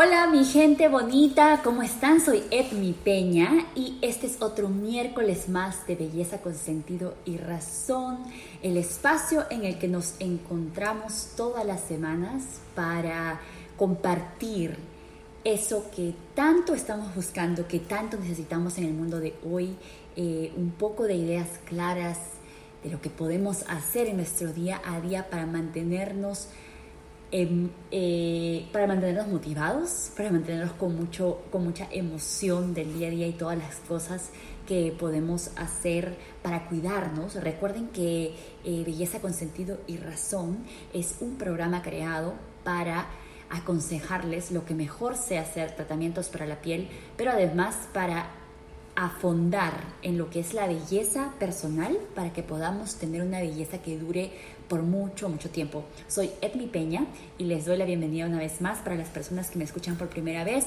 Hola mi gente bonita, ¿cómo están? Soy Edmi Peña y este es otro miércoles más de Belleza con Sentido y Razón, el espacio en el que nos encontramos todas las semanas para compartir eso que tanto estamos buscando, que tanto necesitamos en el mundo de hoy, eh, un poco de ideas claras de lo que podemos hacer en nuestro día a día para mantenernos Eh, para mantenernos motivados, para mantenernos con, mucho, con mucha emoción del día a día y todas las cosas que podemos hacer para cuidarnos. Recuerden que eh, Belleza con Sentido y Razón es un programa creado para aconsejarles lo que mejor sea hacer tratamientos para la piel, pero además para afondar en lo que es la belleza personal para que podamos tener una belleza que dure por mucho, mucho tiempo. Soy Edmi Peña y les doy la bienvenida una vez más para las personas que me escuchan por primera vez.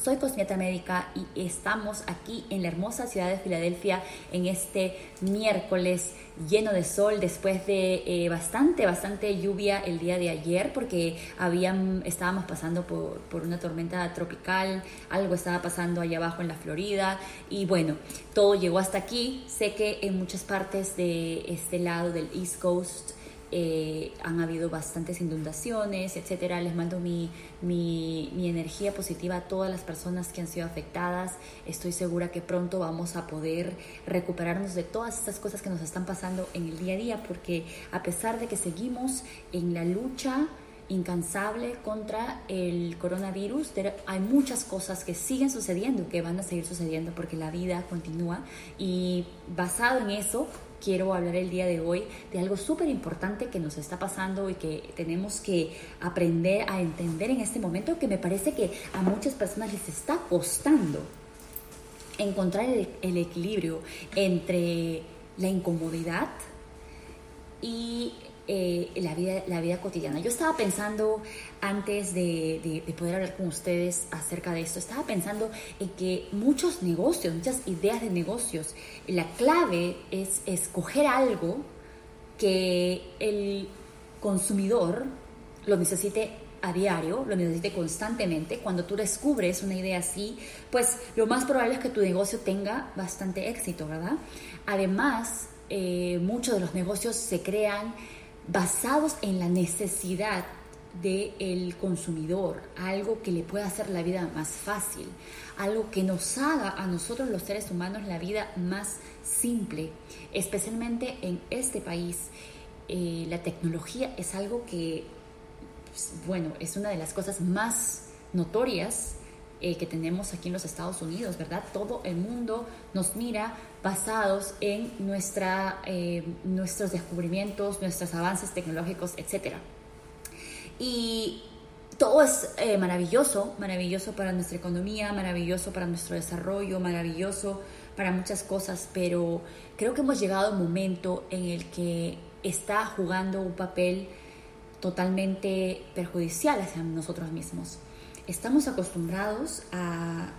Soy cosmiatra médica y estamos aquí en la hermosa ciudad de Filadelfia en este miércoles lleno de sol después de eh, bastante, bastante lluvia el día de ayer porque habían, estábamos pasando por, por, una tormenta tropical, algo estaba pasando allá abajo en la Florida y bueno, todo llegó hasta aquí. Sé que en muchas partes de este lado del East Coast eh, han habido bastantes inundaciones, etcétera. Les mando mi, mi, mi, energía positiva a todas las personas que han sido afectadas. Estoy segura que pronto vamos a poder recuperarnos de todas estas cosas que nos están pasando en el día a día, porque a pesar de que seguimos en la lucha incansable contra el coronavirus, hay muchas cosas que siguen sucediendo, que van a seguir sucediendo porque la vida continúa y basado en eso quiero hablar el día de hoy de algo súper importante que nos está pasando y que tenemos que aprender a entender en este momento que me parece que a muchas personas les está costando encontrar el, el equilibrio entre la incomodidad y eh, la, vida, la vida cotidiana. Yo estaba pensando, antes de, poder hablar con ustedes acerca de esto, estaba pensando en que muchos negocios, muchas ideas de negocios, la clave es escoger algo que el consumidor lo necesite a diario, lo necesite constantemente. Cuando tú descubres una idea así, pues lo más probable es que tu negocio tenga bastante éxito, ¿verdad? Además, eh, muchos de los negocios se crean basados en la necesidad del consumidor, algo que le pueda hacer la vida más fácil, algo que nos haga a nosotros los seres humanos la vida más simple, especialmente en este país. Eh, la tecnología es algo que, pues, bueno, es una de las cosas más notorias eh, que tenemos aquí en los Estados Unidos, ¿verdad? Todo el mundo nos mira basados en nuestra, eh, nuestros descubrimientos, nuestros avances tecnológicos, etc. Y todo es eh, maravilloso, maravilloso para nuestra economía, maravilloso para nuestro desarrollo, maravilloso para muchas cosas, pero creo que hemos llegado a un momento en el que está jugando un papel totalmente perjudicial hacia nosotros mismos estamos acostumbrados a,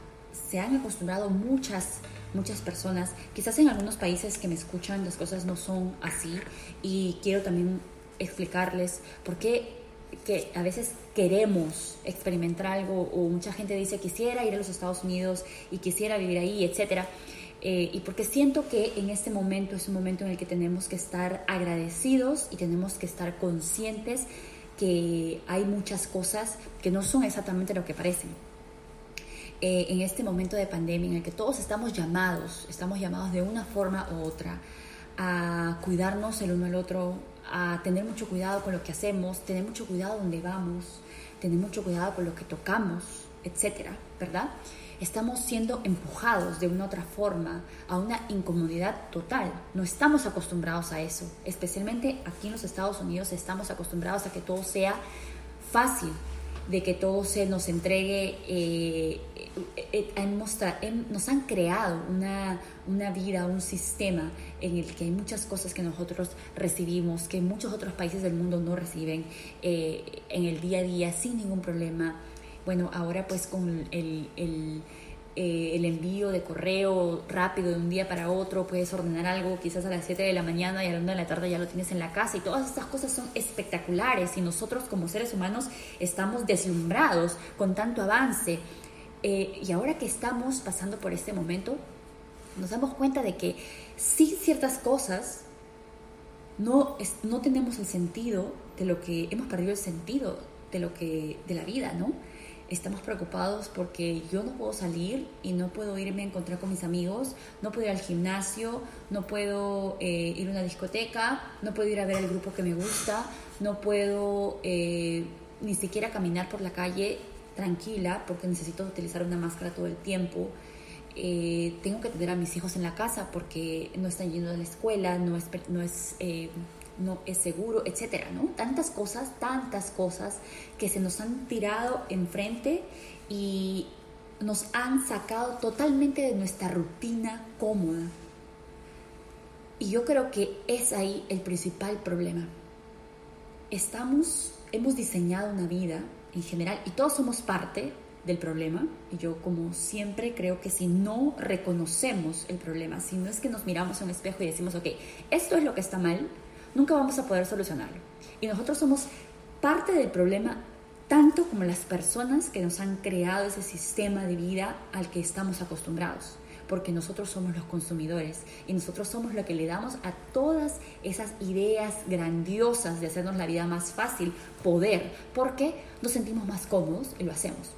se han acostumbrado muchas, muchas personas, quizás en algunos países que me escuchan las cosas no son así y quiero también explicarles por qué que a veces queremos experimentar algo o mucha gente dice quisiera ir a los Estados Unidos y quisiera vivir ahí, etcétera. Eh, y porque siento que en este momento es un momento en el que tenemos que estar agradecidos y tenemos que estar conscientes que hay muchas cosas que no son exactamente lo que parecen. Eh, en este momento de pandemia en el que todos estamos llamados, estamos llamados de una forma u otra a cuidarnos el uno al otro, a tener mucho cuidado con lo que hacemos, tener mucho cuidado donde vamos, tener mucho cuidado con lo que tocamos, etcétera, ¿verdad? Estamos siendo empujados de una otra forma a una incomodidad total. No estamos acostumbrados a eso. Especialmente aquí en los Estados Unidos estamos acostumbrados a que todo sea fácil, de que todo se nos entregue. Eh, eh, eh, nos han creado una, una vida, un sistema en el que hay muchas cosas que nosotros recibimos, que muchos otros países del mundo no reciben en el día a día sin ningún problema bueno, ahora pues con el, eh, el envío de correo rápido de un día para otro, puedes ordenar algo quizás a las 7 de la mañana y a la 1 de la tarde ya lo tienes en la casa y todas estas cosas son espectaculares y nosotros como seres humanos estamos deslumbrados con tanto avance. Eh, y ahora que estamos pasando por este momento, nos damos cuenta de que sí ciertas cosas no, no tenemos el sentido de lo que hemos perdido el sentido de lo que de la vida, ¿no? Estamos preocupados porque yo no puedo salir y no puedo irme a encontrar con mis amigos, no puedo ir al gimnasio, no puedo eh, ir a una discoteca, no puedo ir a ver el grupo que me gusta, no puedo eh, ni siquiera caminar por la calle tranquila porque necesito utilizar una máscara todo el tiempo. Eh, tengo que tener a mis hijos en la casa porque no están yendo a la escuela, no es, no es no es seguro, etcétera, ¿no? Tantas cosas, tantas cosas que se nos han tirado enfrente y nos han sacado totalmente de nuestra rutina cómoda. Y yo creo que es ahí el principal problema. Estamos, hemos diseñado una vida en general y todos somos parte del problema. Y yo como siempre creo que si no reconocemos el problema, si no es que nos miramos en un espejo y decimos, ok, esto es lo que está mal, nunca vamos a poder solucionarlo. Y nosotros somos parte del problema tanto como las personas que nos han creado ese sistema de vida al que estamos acostumbrados, porque nosotros somos los consumidores y nosotros somos lo que le damos a todas esas ideas grandiosas de hacernos la vida más fácil, poder, porque nos sentimos más cómodos y lo hacemos.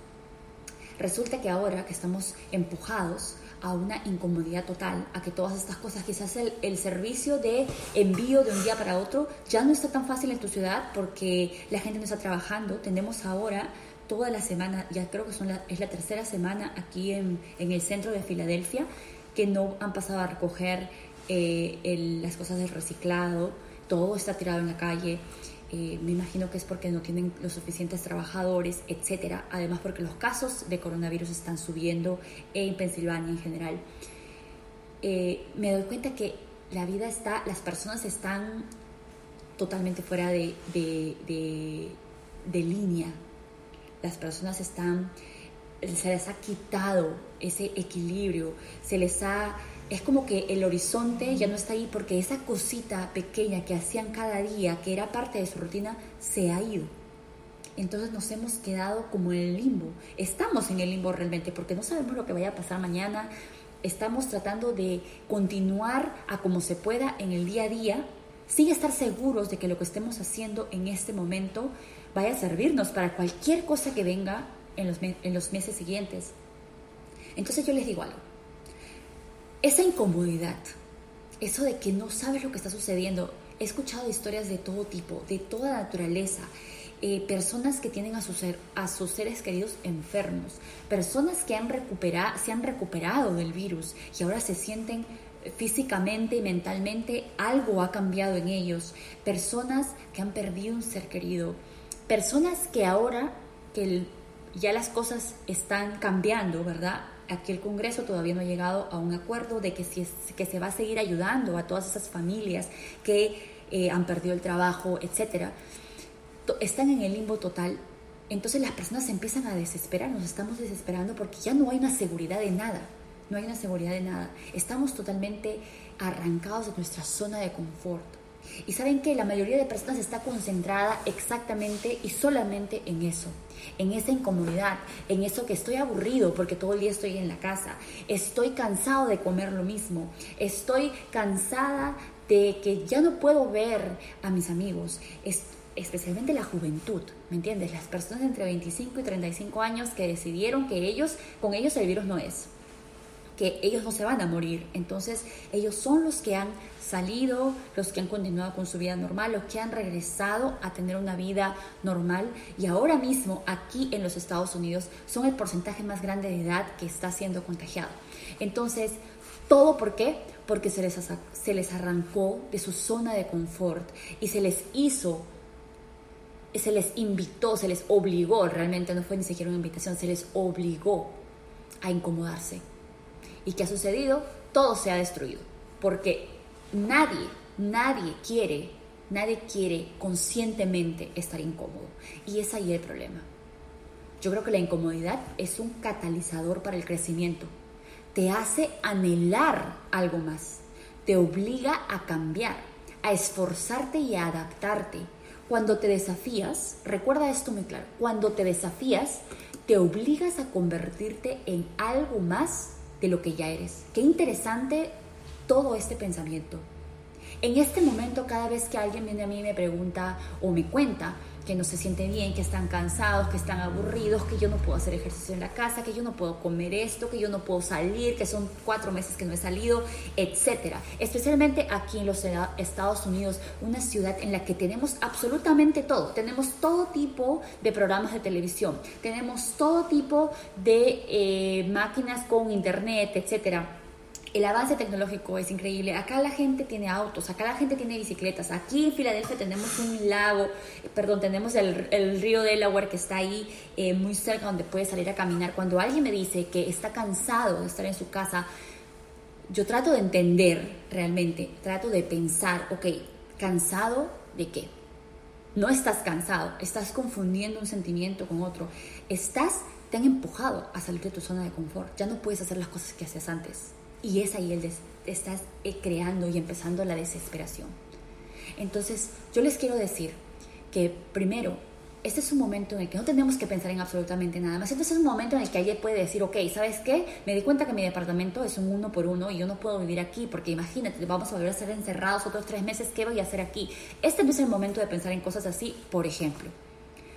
Resulta que ahora que estamos empujados a una incomodidad total, a que todas estas cosas, quizás el, el, servicio de envío de un día para otro ya no está tan fácil en tu ciudad porque la gente no está trabajando. Tenemos ahora toda la semana, ya creo que son es la tercera semana aquí en, el centro de Filadelfia, que no han pasado a recoger eh, las cosas del reciclado, todo está tirado en la calle. Eh, me imagino que es porque no tienen los suficientes trabajadores, etcétera. Además, porque los casos de coronavirus están subiendo en Pensilvania en general. Eh, me doy cuenta que la vida está, las personas están totalmente fuera de, de, de, de línea. Las personas están, se les ha quitado ese equilibrio, se les ha es como que el horizonte ya no está ahí porque esa cosita pequeña que hacían cada día, que era parte de su rutina, se ha ido. Entonces nos hemos quedado como en el limbo. Estamos en el limbo realmente porque no sabemos lo que vaya a pasar mañana. Estamos tratando de continuar a como se pueda en el día a día sin estar seguros de que lo que estemos haciendo en este momento vaya a servirnos para cualquier cosa que venga en los, en los meses siguientes. Entonces yo les digo algo esa incomodidad, eso de que no sabes lo que está sucediendo. He escuchado historias de todo tipo, de toda naturaleza. Eh, personas que tienen a, sus seres queridos enfermos, personas que han se han recuperado del virus y ahora se sienten físicamente y mentalmente algo ha cambiado en ellos, personas que han perdido un ser querido, personas que ahora que ya las cosas están cambiando, ¿verdad? Aquí el Congreso todavía no ha llegado a un acuerdo de que, si que se va a seguir ayudando a todas esas familias que eh, han perdido el trabajo, etcétera, están en el limbo total. Entonces las personas se empiezan a desesperar, nos estamos desesperando porque ya no hay una seguridad de nada, no hay una seguridad de nada. Estamos totalmente arrancados de nuestra zona de confort. Y saben que la mayoría de personas está concentrada exactamente y solamente en eso, en esa incomodidad, en eso que estoy aburrido porque todo el día estoy en la casa, estoy cansado de comer lo mismo, estoy cansada de que ya no puedo ver a mis amigos, especialmente la juventud, ¿me entiendes? Las personas entre 25 y 35 años que decidieron que ellos, con ellos el virus no es que ellos no se van a morir. Entonces ellos son los que han salido, los que han continuado con su vida normal, los que han regresado a tener una vida normal y ahora mismo aquí en los Estados Unidos son el porcentaje más grande de edad que está siendo contagiado. Entonces, ¿todo por qué? Porque se les, se les arrancó de su zona de confort y se les hizo se les invitó, se les obligó, realmente no fue ni siquiera una invitación, se les obligó a incomodarse ¿Y qué ha sucedido? Todo se ha destruido. Porque nadie, nadie quiere, nadie quiere conscientemente estar incómodo. Y es ahí el problema. Yo creo que la incomodidad es un catalizador para el crecimiento. Te hace anhelar algo más. Te obliga a cambiar, a esforzarte y a adaptarte. Cuando te desafías, recuerda esto muy claro, cuando te desafías, te obligas a convertirte en algo más de lo que ya eres. Qué interesante todo este pensamiento. En este momento, cada vez que alguien viene a mí y me pregunta o me cuenta que no se siente bien, que están cansados, que están aburridos, que yo no puedo hacer ejercicio en la casa, que yo no puedo comer esto, que yo no puedo salir, que son cuatro meses que no he salido, etcétera. Especialmente aquí en los Estados Unidos, una ciudad en la que tenemos absolutamente todo. Tenemos todo tipo de programas de televisión, tenemos todo tipo de eh, máquinas con internet, etcétera el avance tecnológico es increíble. Acá la gente tiene autos, acá la gente tiene bicicletas. Aquí en Filadelfia tenemos un lago, perdón, tenemos el, río Delaware que está ahí eh, muy cerca donde puede salir a caminar. Cuando alguien me dice que está cansado de estar en su casa, yo trato de entender realmente, trato de pensar, ok, ¿cansado de qué? No estás cansado, estás confundiendo un sentimiento con otro. Estás, te han empujado a salir de tu zona de confort. Ya no puedes hacer las cosas que hacías antes y es ahí el estás eh, creando y empezando la desesperación. Entonces, yo les quiero decir que primero, este es un momento en el que no tenemos que pensar en absolutamente nada más. Este es un momento en el que alguien puede decir, ok, ¿sabes qué? Me di cuenta que mi departamento es un uno por uno y yo no puedo vivir aquí porque imagínate, vamos a volver a ser encerrados otros tres meses, ¿qué voy a hacer aquí? Este no es el momento de pensar en cosas así, por ejemplo.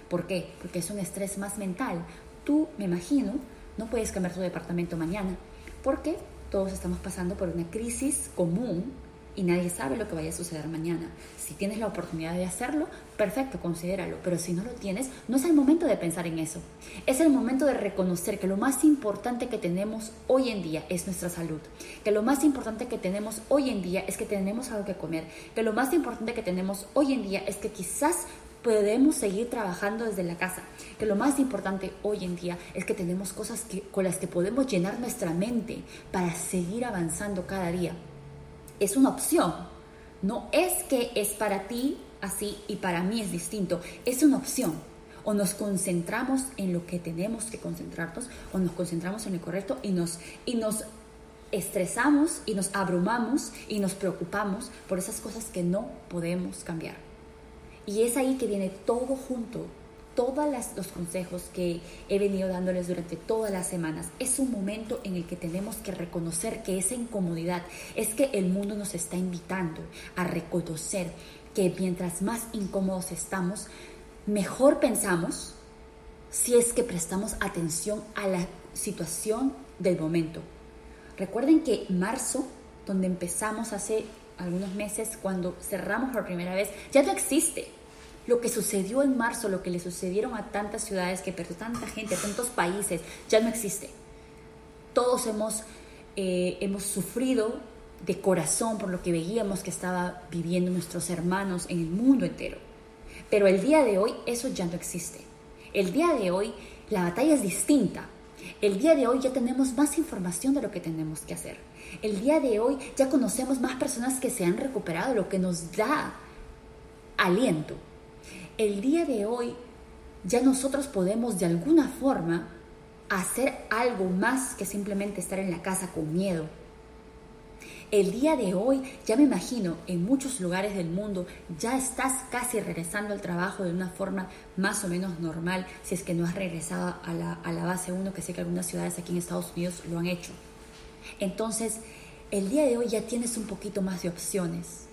¿Por qué? Porque es un estrés más mental. Tú, me imagino, no puedes cambiar tu departamento mañana. ¿Por qué? Todos estamos pasando por una crisis común y nadie sabe lo que vaya a suceder mañana. Si tienes la oportunidad de hacerlo, perfecto, considéralo. Pero si no lo tienes, no es el momento de pensar en eso. Es el momento de reconocer que lo más importante que tenemos hoy en día es nuestra salud. Que lo más importante que tenemos hoy en día es que tenemos algo que comer. Que lo más importante que tenemos hoy en día es que quizás podemos seguir trabajando desde la casa. Que lo más importante hoy en día es que tenemos cosas que, con las que podemos llenar nuestra mente para seguir avanzando cada día. Es una opción. No es que es para ti así y para mí es distinto. Es una opción. O nos concentramos en lo que tenemos que concentrarnos o nos concentramos en lo correcto y nos, y nos estresamos y nos abrumamos y nos preocupamos por esas cosas que no podemos cambiar. Y es ahí que viene todo junto, todos los consejos que he venido dándoles durante todas las semanas. Es un momento en el que tenemos que reconocer que esa incomodidad es que el mundo nos está invitando a reconocer que mientras más incómodos estamos, mejor pensamos si es que prestamos atención a la situación del momento. Recuerden que marzo, donde empezamos hace algunos meses, cuando cerramos por primera vez, ya no existe lo que sucedió en marzo, lo que le sucedieron a tantas ciudades que perdió tanta gente, a tantos países, ya no existe. Todos hemos, eh, hemos sufrido de corazón por lo que veíamos que estaba viviendo nuestros hermanos en el mundo entero. Pero el día de hoy eso ya no existe. El día de hoy la batalla es distinta. El día de hoy ya tenemos más información de lo que tenemos que hacer. El día de hoy ya conocemos más personas que se han recuperado, lo que nos da aliento el día de hoy ya nosotros podemos de alguna forma hacer algo más que simplemente estar en la casa con miedo. El día de hoy, ya me imagino, en muchos lugares del mundo ya estás casi regresando al trabajo de una forma más o menos normal, si es que no has regresado a la, a la base 1, que sé que algunas ciudades aquí en Estados Unidos lo han hecho. Entonces, el día de hoy ya tienes un poquito más de opciones.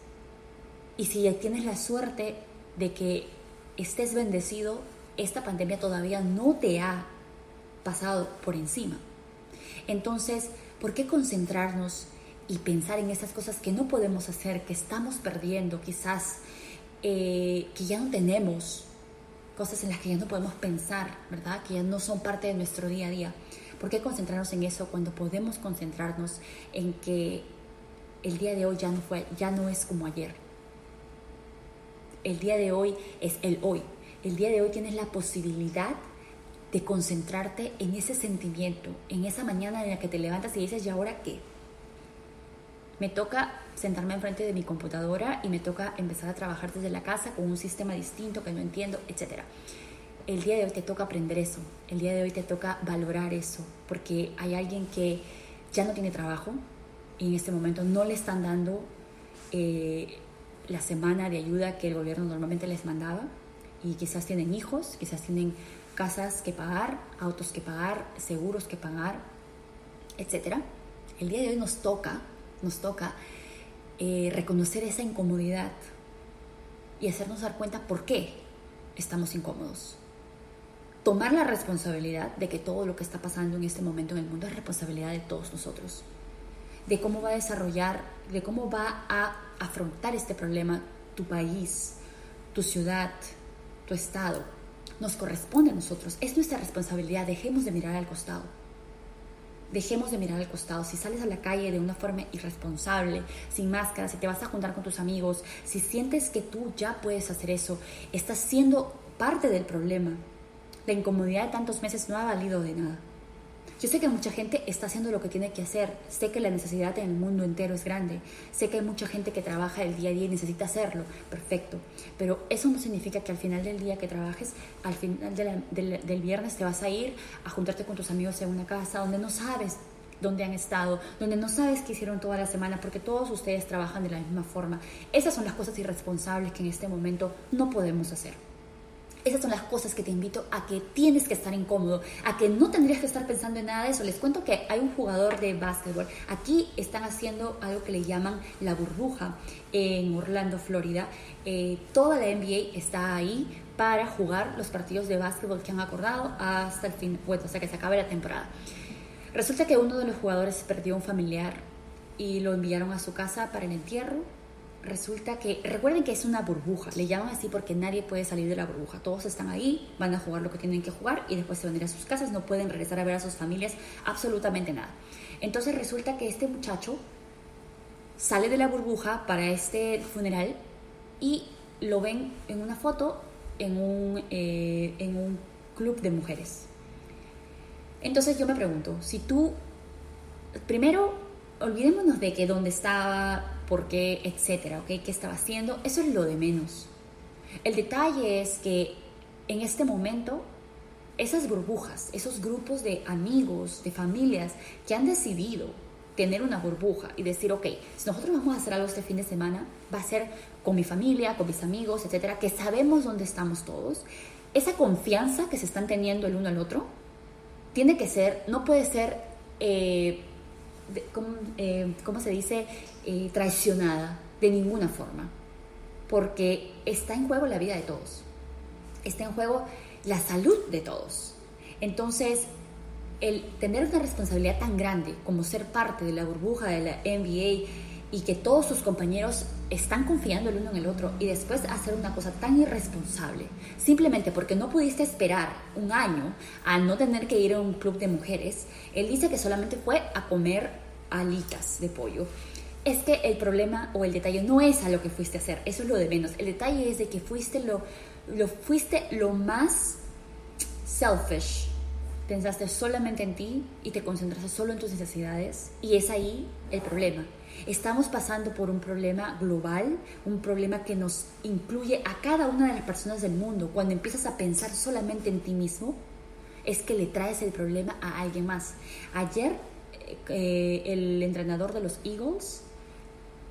Y si ya tienes la suerte de que estés bendecido, esta pandemia todavía no te ha pasado por encima. Entonces, ¿por qué concentrarnos y pensar en esas cosas que no podemos hacer, que estamos perdiendo, quizás eh, que ya no tenemos, cosas en las que ya no podemos pensar, ¿verdad? Que ya no son parte de nuestro día a día. ¿Por qué concentrarnos en eso cuando podemos concentrarnos en que el día de hoy ya no, fue, ya no es como ayer? El día de hoy es el hoy. El día de hoy tienes la posibilidad de concentrarte en ese sentimiento, en esa mañana en la que te levantas y dices, ¿y ahora qué? Me toca sentarme enfrente de mi computadora y me toca empezar a trabajar desde la casa con un sistema distinto que no entiendo, etc. el día de hoy te toca aprender eso, el día de hoy te toca valorar eso, porque hay alguien que ya no tiene trabajo y en este momento no le están dando eh, la semana de ayuda que el gobierno normalmente les mandaba. Y quizás tienen hijos, quizás tienen casas que pagar, autos que pagar, seguros que pagar, etc. El día de hoy nos toca, nos toca eh, reconocer esa incomodidad y hacernos dar cuenta por qué estamos incómodos. Tomar la responsabilidad de que todo lo que está pasando en este momento en el mundo es responsabilidad de todos nosotros, de cómo va a desarrollar, de cómo va a afrontar este problema tu país, tu ciudad, tu estado. Nos corresponde a nosotros, es nuestra responsabilidad, dejemos de mirar al costado. Dejemos de mirar al costado. Si sales a la calle de una forma irresponsable, sin máscara, si te vas a juntar con tus amigos, si sientes que tú ya puedes hacer eso, estás siendo parte del problema la incomodidad de tantos meses no ha valido de nada. Yo sé que mucha gente está haciendo lo que tiene que hacer, sé que la necesidad en el mundo entero es grande, sé que hay mucha gente que trabaja el día a día y necesita hacerlo, perfecto, pero eso no significa que al final del día que trabajes, al final del, viernes te vas a ir a juntarte con tus amigos en una casa donde no sabes dónde han estado, donde no sabes qué hicieron toda la semana, porque todos ustedes trabajan de la misma forma. Esas son las cosas irresponsables que en este momento no podemos hacer. Esas son las cosas que te invito a que tienes que estar incómodo, a que no tendrías que estar pensando en nada de eso. Les cuento que hay un jugador de básquetbol. Aquí están haciendo algo que le llaman la burbuja en Orlando, Florida. Eh, toda la NBA está ahí para jugar los partidos de básquetbol que han acordado hasta el fin, bueno, o sea que se acabe la temporada. Resulta que uno de los jugadores perdió un familiar y lo enviaron a su casa para el entierro resulta que, recuerden que es una burbuja, le llaman así porque nadie puede salir de la burbuja, todos están ahí, van a jugar lo que tienen que jugar y después se van a ir a sus casas, no pueden regresar a ver a sus familias, absolutamente nada. Entonces resulta que este muchacho sale de la burbuja para este funeral y lo ven en una foto en un, eh, en un club de mujeres. Entonces yo me pregunto, si tú, primero, olvidémonos de que dónde estaba, por qué, etcétera, ¿ok? ¿Qué estaba haciendo? Eso es lo de menos. El detalle es que en este momento, esas burbujas, esos grupos de amigos, de familias que han decidido tener una burbuja y decir, ok, si nosotros vamos a hacer algo este fin de semana, va a ser con mi familia, con mis amigos, etcétera, que sabemos dónde estamos todos. Esa confianza que se están teniendo el uno al otro tiene que ser, no puede ser, eh, eh, ¿cómo, se dice? Eh, traicionada de ninguna forma, porque está en juego la vida de todos, está en juego la salud de todos. Entonces, el tener una responsabilidad tan grande como ser parte de la burbuja de la NBA y que todos sus compañeros están confiando el uno en el otro y después hacer una cosa tan irresponsable, simplemente porque no pudiste esperar un año a no tener que ir a un club de mujeres, él dice que solamente fue a comer alitas de pollo es que el problema o el detalle no es a lo que fuiste a hacer, eso es lo de menos. El detalle es de que fuiste lo, lo, fuiste lo más selfish. Pensaste solamente en ti y te concentraste solo en tus necesidades y es ahí el problema. Estamos pasando por un problema global, un problema que nos incluye a cada una de las personas del mundo. Cuando empiezas a pensar solamente en ti mismo, es que le traes el problema a alguien más. Ayer eh, el entrenador de los Eagles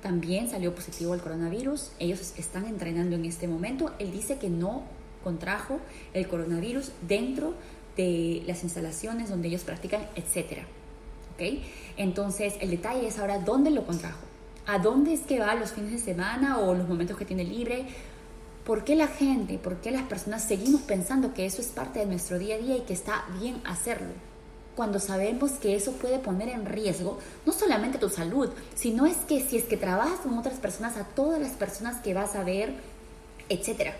también salió positivo al coronavirus. Ellos están entrenando en este momento. Él dice que no contrajo el coronavirus dentro de las instalaciones donde ellos practican, etc. Entonces, el detalle es ahora dónde lo contrajo. ¿A dónde es que va los fines de semana o los momentos que tiene libre? ¿Por qué la gente, por qué las personas seguimos pensando que eso es parte de nuestro día a día y que está bien hacerlo? cuando sabemos que eso puede poner en riesgo no solamente tu salud, sino es que si es que trabajas con otras personas, a todas las personas que vas a ver, etc.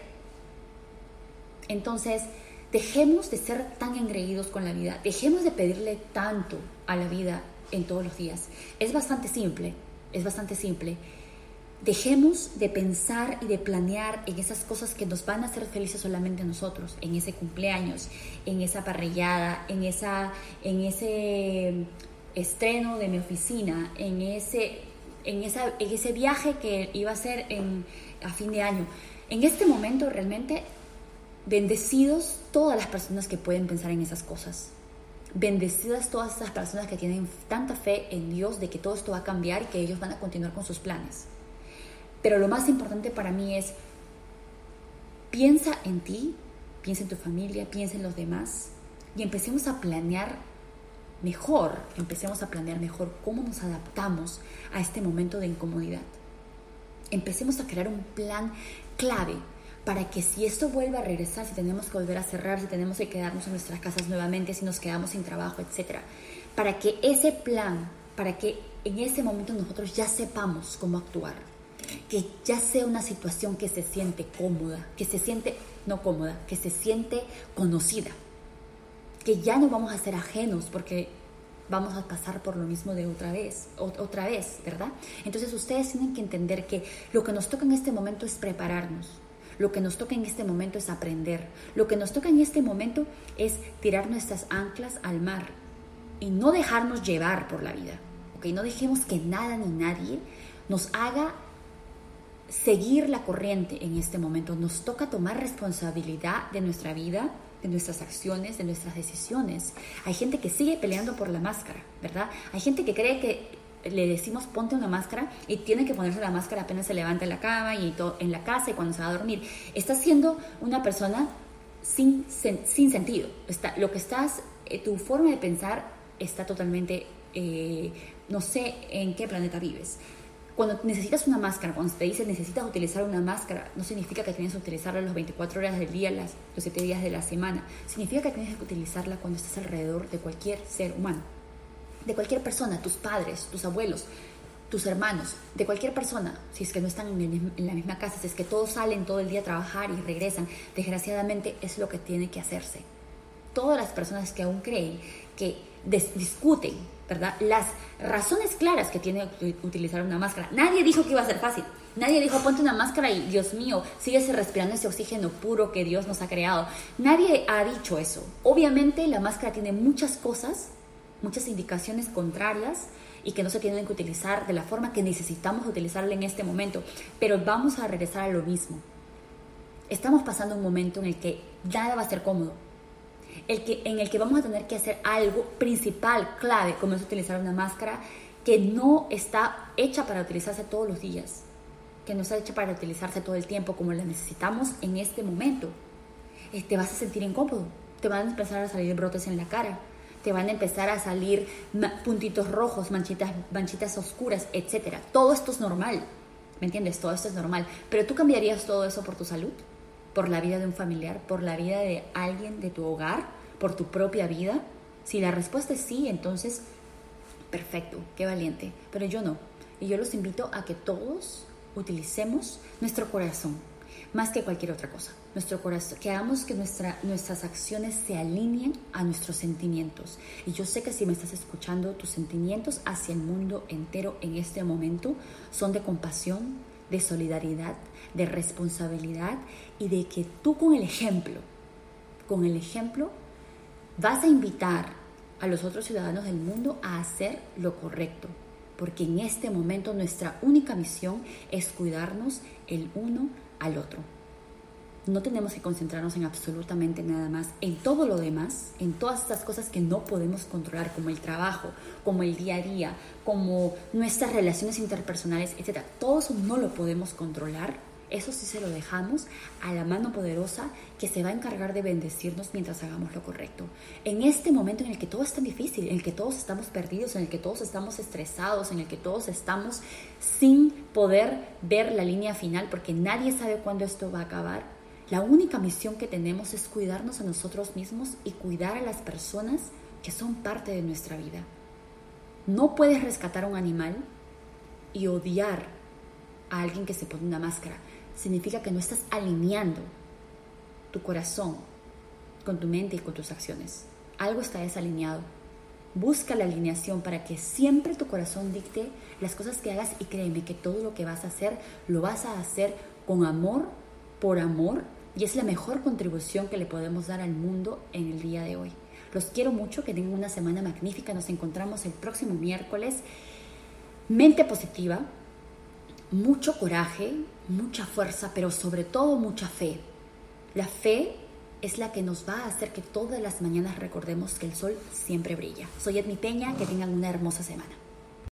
Entonces, dejemos de ser tan engreídos con la vida, dejemos de pedirle tanto a la vida en todos los días. Es bastante simple, es bastante simple. Dejemos de pensar y de planear en esas cosas que nos van a hacer felices solamente a nosotros, en ese cumpleaños, en esa parrillada, en, esa, en ese estreno de mi oficina, en ese, en, esa, en ese viaje que iba a ser en, a fin de año. En este momento realmente bendecidos todas las personas que pueden pensar en esas cosas. Bendecidas todas esas personas que tienen tanta fe en Dios de que todo esto va a cambiar y que ellos van a continuar con sus planes. Pero lo más importante para mí es, piensa en ti, piensa en tu familia, piensa en los demás y empecemos a planear mejor, empecemos a planear mejor cómo nos adaptamos a este momento de incomodidad. Empecemos a crear un plan clave para que si esto vuelva a regresar, si tenemos que volver a cerrar, si tenemos que quedarnos en nuestras casas nuevamente, si nos quedamos sin trabajo, etc., para que ese plan, para que en ese momento nosotros ya sepamos cómo actuar, que ya sea una situación que se siente cómoda, que se siente, no cómoda, que se siente conocida, que ya no vamos a ser ajenos porque vamos a pasar por lo mismo de otra vez, otra vez, ¿verdad? Entonces ustedes tienen que entender que lo que nos toca en este momento es prepararnos. Lo que nos toca en este momento es aprender. Lo que nos toca en este momento es tirar nuestras anclas al mar y no dejarnos llevar por la vida. ¿ok? No dejemos que nada ni nadie nos haga seguir la corriente en este momento. Nos toca tomar responsabilidad de nuestra vida, de nuestras acciones, de nuestras decisiones. Hay gente que sigue peleando por la máscara, ¿verdad? Hay gente que cree que le decimos ponte una máscara y tiene que ponerse la máscara apenas se levanta en la cama y todo, en la casa y cuando se va a dormir. Estás siendo una persona sin, sin sentido. Está, lo que estás, eh, tu forma de pensar está totalmente, eh, no sé en qué planeta vives. Cuando necesitas una máscara, cuando te dice necesitas utilizar una máscara, no significa que tienes que utilizarla las 24 horas del día, las, los 7 días de la semana. Significa que tienes que utilizarla cuando estás alrededor de cualquier ser humano. De cualquier persona, tus padres, tus abuelos, tus hermanos, de cualquier persona, si es que no están en, la misma casa, si es que todos salen todo el día a trabajar y regresan, desgraciadamente es lo que tiene que hacerse. Todas las personas que aún creen que discuten ¿verdad? Las razones claras que tiene utilizar una máscara. Nadie dijo que iba a ser fácil. Nadie dijo ponte una máscara y Dios mío, síguese respirando ese oxígeno puro que Dios nos ha creado. Nadie ha dicho eso. Obviamente la máscara tiene muchas cosas, muchas indicaciones contrarias y que no se tienen que utilizar de la forma que necesitamos utilizarla en este momento. Pero vamos a regresar a lo mismo. Estamos pasando un momento en el que nada va a ser cómodo el que, en el que vamos a tener que hacer algo principal, clave, como es utilizar una máscara que no está hecha para utilizarse todos los días, que no está hecha para utilizarse todo el tiempo como la necesitamos en este momento. Eh, te vas a sentir incómodo, te van a empezar a salir brotes en la cara, te van a empezar a salir puntitos rojos, manchitas, manchitas oscuras, etc. Todo esto es normal, ¿me entiendes? Todo esto es normal, pero tú cambiarías todo eso por tu salud por la vida de un familiar, por la vida de alguien de tu hogar, por tu propia vida? Si la respuesta es sí, entonces, perfecto, qué valiente. Pero yo no. Y yo los invito a que todos utilicemos nuestro corazón, más que cualquier otra cosa. Nuestro corazón, que hagamos que nuestra, nuestras acciones se alineen a nuestros sentimientos. Y yo sé que si me estás escuchando, tus sentimientos hacia el mundo entero en este momento son de compasión, de solidaridad, de responsabilidad y de que tú con el ejemplo, con el ejemplo, vas a invitar a los otros ciudadanos del mundo a hacer lo correcto, porque en este momento nuestra única misión es cuidarnos el uno al otro. No tenemos que concentrarnos en absolutamente nada más, en todo lo demás, en todas estas cosas que no podemos controlar, como el trabajo, como el día a día, como nuestras relaciones interpersonales, etc. Todo eso no lo podemos controlar, eso sí se lo dejamos a la mano poderosa que se va a encargar de bendecirnos mientras hagamos lo correcto. En este momento en el que todo es tan difícil, en el que todos estamos perdidos, en el que todos estamos estresados, en el que todos estamos sin poder ver la línea final porque nadie sabe cuándo esto va a acabar, la única misión que tenemos es cuidarnos a nosotros mismos y cuidar a las personas que son parte de nuestra vida. No puedes rescatar a un animal y odiar a alguien que se pone una máscara significa que no estás alineando tu corazón con tu mente y con tus acciones. Algo está desalineado. Busca la alineación para que siempre tu corazón dicte las cosas que hagas y créeme que todo lo que vas a hacer lo vas a hacer con amor, por amor y es la mejor contribución que le podemos dar al mundo en el día de hoy. Los quiero mucho, que tengan una semana magnífica. Nos encontramos el próximo miércoles. Mente positiva, mucho coraje, mucha fuerza, pero sobre todo mucha fe. La fe es la que nos va a hacer que todas las mañanas recordemos que el sol siempre brilla. Soy Edmi Peña, que tengan una hermosa semana.